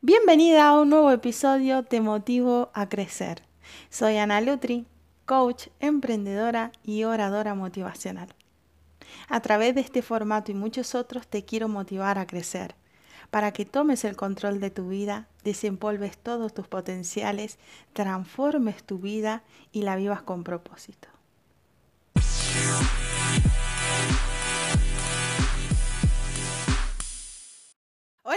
Bienvenida a un nuevo episodio Te Motivo a Crecer. Soy Ana Lutri, coach, emprendedora y oradora motivacional. A través de este formato y muchos otros te quiero motivar a crecer, para que tomes el control de tu vida, desempolves todos tus potenciales, transformes tu vida y la vivas con propósito.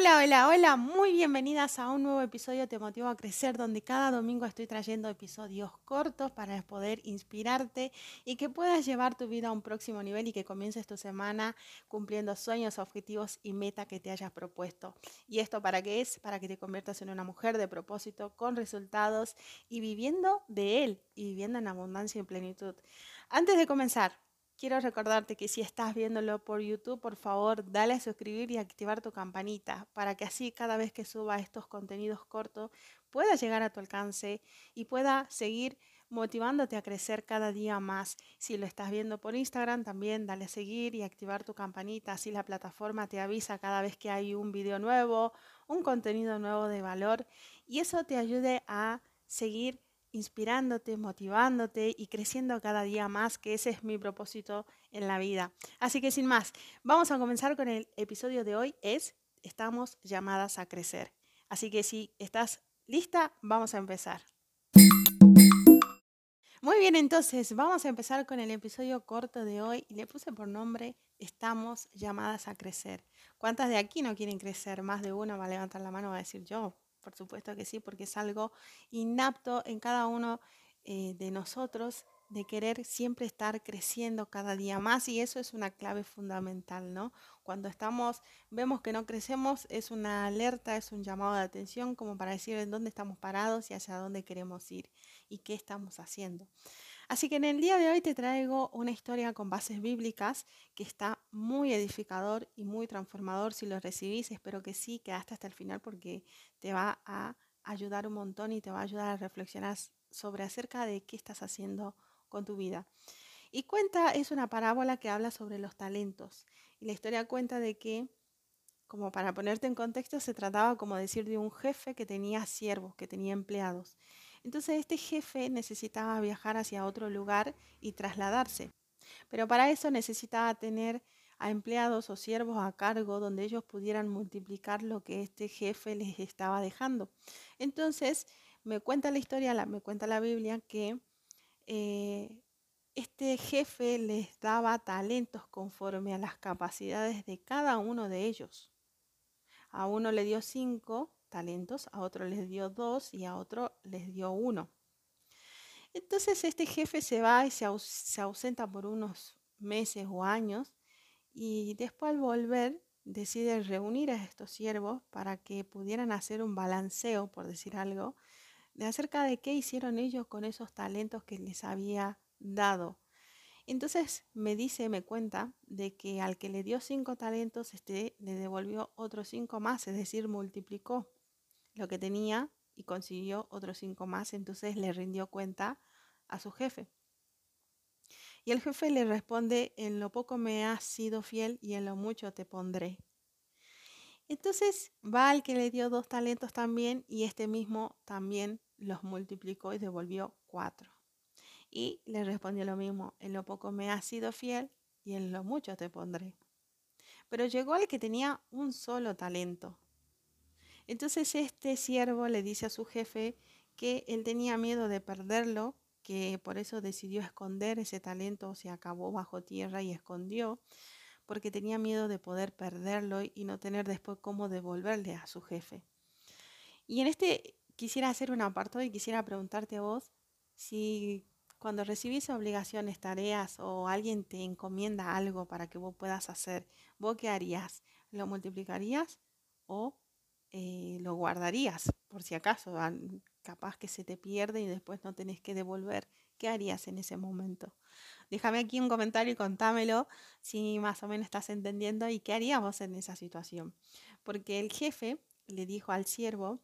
Hola, hola, hola, muy bienvenidas a un nuevo episodio Te Motivo a Crecer, donde cada domingo estoy trayendo episodios cortos para poder inspirarte y que puedas llevar tu vida a un próximo nivel y que comiences tu semana cumpliendo sueños, objetivos y meta que te hayas propuesto. ¿Y esto para qué es? Para que te conviertas en una mujer de propósito, con resultados y viviendo de él y viviendo en abundancia y plenitud. Antes de comenzar, Quiero recordarte que si estás viéndolo por YouTube, por favor, dale a suscribir y activar tu campanita para que así cada vez que suba estos contenidos cortos pueda llegar a tu alcance y pueda seguir motivándote a crecer cada día más. Si lo estás viendo por Instagram, también dale a seguir y activar tu campanita, así la plataforma te avisa cada vez que hay un video nuevo, un contenido nuevo de valor y eso te ayude a seguir inspirándote, motivándote y creciendo cada día más, que ese es mi propósito en la vida. Así que sin más, vamos a comenzar con el episodio de hoy, es Estamos llamadas a crecer. Así que si estás lista, vamos a empezar. Muy bien, entonces vamos a empezar con el episodio corto de hoy y le puse por nombre Estamos llamadas a crecer. ¿Cuántas de aquí no quieren crecer? Más de una va a levantar la mano, va a decir yo, por supuesto que sí, porque es algo inapto en cada uno eh, de nosotros de querer siempre estar creciendo cada día más y eso es una clave fundamental, ¿no? Cuando estamos, vemos que no crecemos, es una alerta, es un llamado de atención como para decir en dónde estamos parados y hacia dónde queremos ir y qué estamos haciendo. Así que en el día de hoy te traigo una historia con bases bíblicas que está muy edificador y muy transformador. Si lo recibís, espero que sí, quedaste hasta el final porque te va a ayudar un montón y te va a ayudar a reflexionar sobre acerca de qué estás haciendo con tu vida. Y cuenta, es una parábola que habla sobre los talentos. Y la historia cuenta de que, como para ponerte en contexto, se trataba como decir de un jefe que tenía siervos, que tenía empleados. Entonces este jefe necesitaba viajar hacia otro lugar y trasladarse. Pero para eso necesitaba tener a empleados o siervos a cargo donde ellos pudieran multiplicar lo que este jefe les estaba dejando. Entonces me cuenta la historia, me cuenta la Biblia que eh, este jefe les daba talentos conforme a las capacidades de cada uno de ellos. A uno le dio cinco, talentos, a otro les dio dos y a otro les dio uno. Entonces este jefe se va y se, ausenta por unos meses o años y después al volver decide reunir a estos siervos para que pudieran hacer un balanceo, por decir algo, de acerca de qué hicieron ellos con esos talentos que les había dado. Entonces me dice, me cuenta de que al que le dio cinco talentos, este le devolvió otros cinco más, es decir, multiplicó lo que tenía y consiguió otros cinco más, entonces le rindió cuenta a su jefe. Y el jefe le responde, en lo poco me has sido fiel y en lo mucho te pondré. Entonces va al que le dio dos talentos también y este mismo también los multiplicó y devolvió cuatro. Y le respondió lo mismo, en lo poco me has sido fiel y en lo mucho te pondré. Pero llegó al que tenía un solo talento entonces este siervo le dice a su jefe que él tenía miedo de perderlo, que por eso decidió esconder ese talento, se acabó bajo tierra y escondió, porque tenía miedo de poder perderlo y no tener después cómo devolverle a su jefe. Y en este quisiera hacer un apartado y quisiera preguntarte a vos si cuando recibís obligaciones, tareas o alguien te encomienda algo para que vos puedas hacer, ¿vos qué harías? ¿Lo multiplicarías o eh, lo guardarías por si acaso, capaz que se te pierde y después no tenés que devolver. ¿Qué harías en ese momento? Déjame aquí un comentario y contámelo si más o menos estás entendiendo y qué haríamos en esa situación. Porque el jefe le dijo al siervo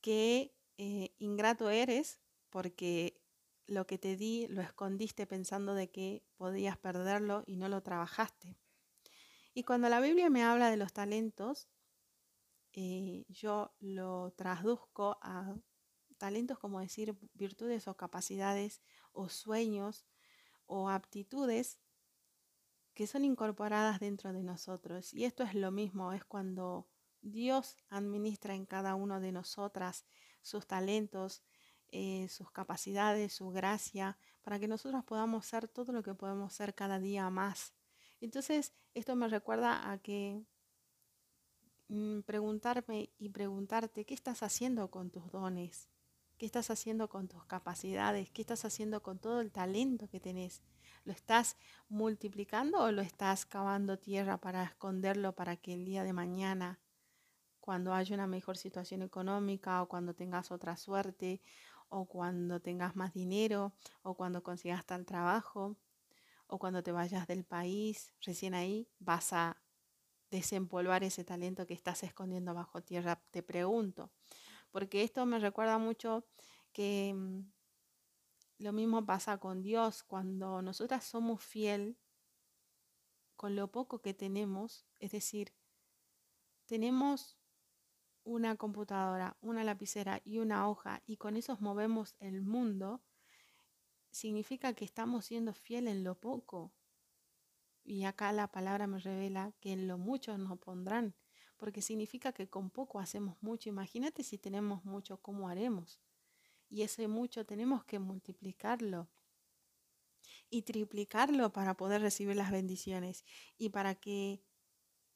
que eh, ingrato eres porque lo que te di lo escondiste pensando de que podías perderlo y no lo trabajaste. Y cuando la Biblia me habla de los talentos, eh, yo lo traduzco a talentos como decir virtudes o capacidades o sueños o aptitudes que son incorporadas dentro de nosotros. Y esto es lo mismo, es cuando Dios administra en cada uno de nosotras sus talentos, eh, sus capacidades, su gracia, para que nosotros podamos ser todo lo que podemos ser cada día más. Entonces, esto me recuerda a que mm, preguntarme y preguntarte, ¿qué estás haciendo con tus dones? ¿Qué estás haciendo con tus capacidades? ¿Qué estás haciendo con todo el talento que tenés? ¿Lo estás multiplicando o lo estás cavando tierra para esconderlo para que el día de mañana, cuando haya una mejor situación económica o cuando tengas otra suerte o cuando tengas más dinero o cuando consigas tal trabajo o cuando te vayas del país, recién ahí vas a desempolvar ese talento que estás escondiendo bajo tierra, te pregunto. Porque esto me recuerda mucho que mm, lo mismo pasa con Dios cuando nosotras somos fiel con lo poco que tenemos, es decir, tenemos una computadora, una lapicera y una hoja y con eso movemos el mundo, significa que estamos siendo fiel en lo poco. Y acá la palabra me revela que en lo mucho nos pondrán, porque significa que con poco hacemos mucho. Imagínate si tenemos mucho, ¿cómo haremos? Y ese mucho tenemos que multiplicarlo y triplicarlo para poder recibir las bendiciones y para que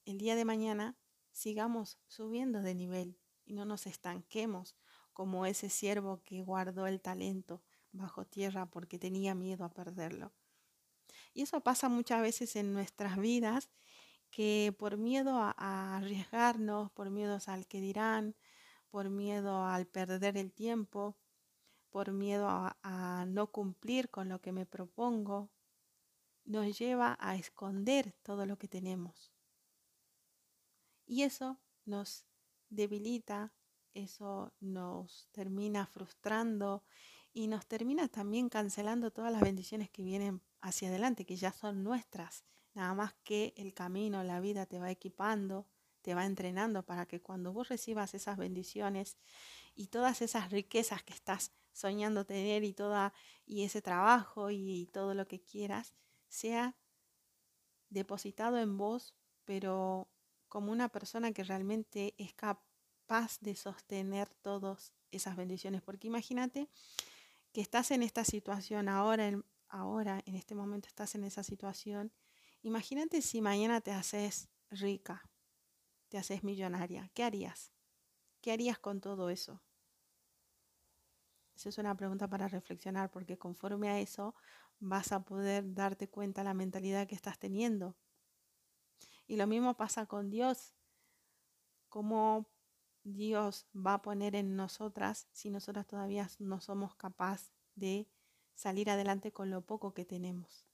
el día de mañana sigamos subiendo de nivel y no nos estanquemos como ese siervo que guardó el talento bajo tierra porque tenía miedo a perderlo. Y eso pasa muchas veces en nuestras vidas, que por miedo a, arriesgarnos, por miedo al que dirán, por miedo al perder el tiempo, por miedo a no cumplir con lo que me propongo, nos lleva a esconder todo lo que tenemos. Y eso nos debilita, eso nos termina frustrando y nos termina también cancelando todas las bendiciones que vienen hacia adelante, que ya son nuestras. Nada más que el camino, la vida te va equipando, te va entrenando para que cuando vos recibas esas bendiciones y todas esas riquezas que estás soñando tener y toda y ese trabajo y todo lo que quieras sea depositado en vos, pero como una persona que realmente es capaz de sostener todas esas bendiciones. Porque imagínate que estás en esta situación ahora, en, ahora, en este momento estás en esa situación. Imagínate si mañana te haces rica, te haces millonaria. ¿Qué harías? ¿Qué harías con todo eso? Esa es una pregunta para reflexionar porque conforme a eso vas a poder darte cuenta la mentalidad que estás teniendo. Y lo mismo pasa con Dios. ¿Cómo Dios va a poner en nosotras si nosotras todavía no somos capaces de salir adelante con lo poco que tenemos?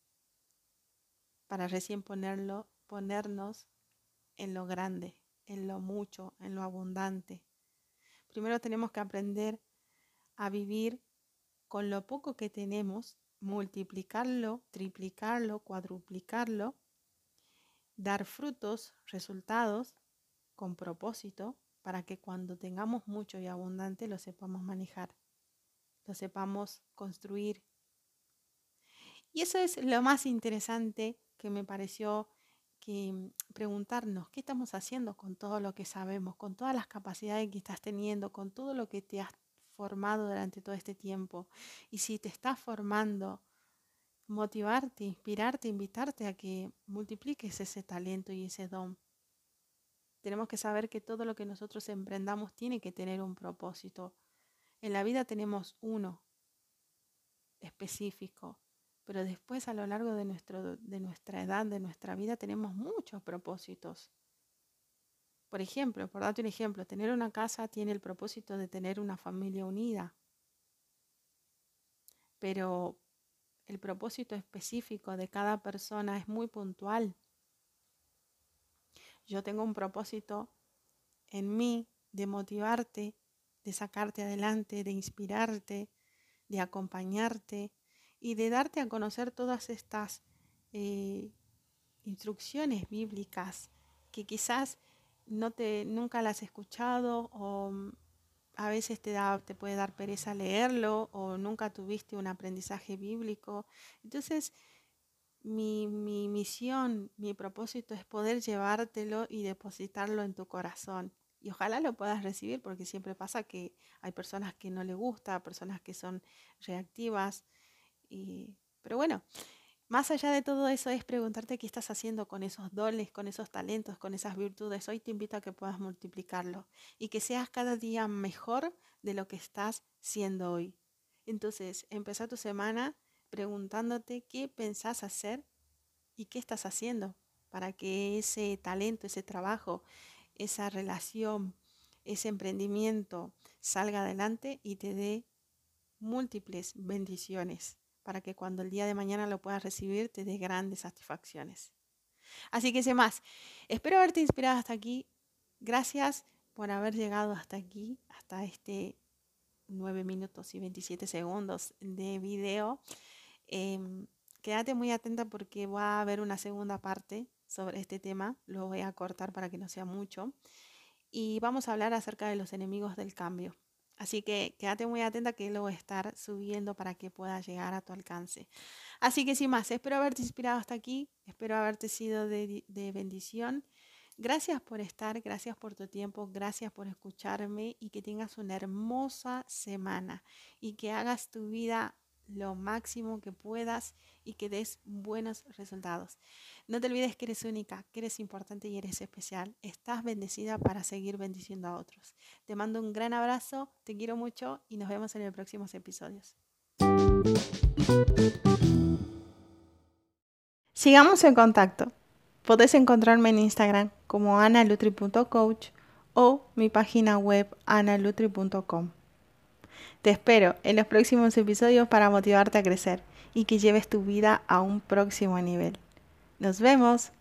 Para recién ponerlo, ponernos en lo grande, en lo mucho, en lo abundante. Primero tenemos que aprender a vivir con lo poco que tenemos, multiplicarlo, triplicarlo, cuadruplicarlo dar frutos, resultados con propósito para que cuando tengamos mucho y abundante lo sepamos manejar, lo sepamos construir. Y eso es lo más interesante que me pareció que mm, preguntarnos qué estamos haciendo con todo lo que sabemos, con todas las capacidades que estás teniendo, con todo lo que te has formado durante todo este tiempo. Y si te estás formando motivarte, inspirarte, invitarte a que multipliques ese talento y ese don. Tenemos que saber que todo lo que nosotros emprendamos tiene que tener un propósito. En la vida tenemos uno específico, pero después a lo largo de, nuestro, de nuestra edad, de nuestra vida, tenemos muchos propósitos. Por ejemplo, por darte un ejemplo, tener una casa tiene el propósito de tener una familia unida. Pero el propósito específico de cada persona es muy puntual. Yo tengo un propósito en mí de motivarte, de sacarte adelante, de inspirarte, de acompañarte y de darte a conocer todas estas eh, instrucciones bíblicas que quizás no te, nunca la has escuchado o mm, a veces te, da, te puede dar pereza leerlo o nunca tuviste un aprendizaje bíblico. Entonces, mi, mi misión, mi propósito es poder llevártelo y depositarlo en tu corazón. Y ojalá lo puedas recibir porque siempre pasa que hay personas que no le gusta, personas que son reactivas. Pero bueno, más allá de todo eso es preguntarte qué estás haciendo con esos dones, con esos talentos, con esas virtudes. Hoy te invito a que puedas multiplicarlo y que seas cada día mejor de lo que estás siendo hoy. Entonces, empezá tu semana preguntándote qué pensás hacer y qué estás haciendo para que ese talento, ese trabajo, esa relación, ese emprendimiento salga adelante y te dé múltiples bendiciones para que cuando el día de mañana lo puedas recibir te dé grandes satisfacciones. Así que, sin más, espero haberte inspirado hasta aquí. Gracias por haber llegado hasta aquí, hasta este 9 minutos y 27 segundos de video. Em, quédate muy atenta porque va a haber una segunda parte sobre este tema. Lo voy a cortar para que no sea mucho. Y vamos a hablar acerca de los enemigos del cambio. Así que quédate muy atenta que lo voy a estar subiendo para que pueda llegar a tu alcance. Así que sin más, espero haberte inspirado hasta aquí, espero haberte sido de, de bendición. Gracias por estar, gracias por tu tiempo, gracias por escucharme y que tengas una hermosa semana y que hagas tu vida lo máximo que puedas y que des buenos resultados. No te olvides que eres única, que eres importante y eres especial. Estás bendecida para seguir bendiciendo a otros. Te mando un gran abrazo, te quiero mucho y nos vemos en los próximos episodios. Sigamos en contacto. Podés encontrarme en Instagram como analutri.coach o mi página web analutri.com. Te espero en los próximos episodios para motivarte a crecer y que lleves tu vida a un próximo nivel. Nos vemos.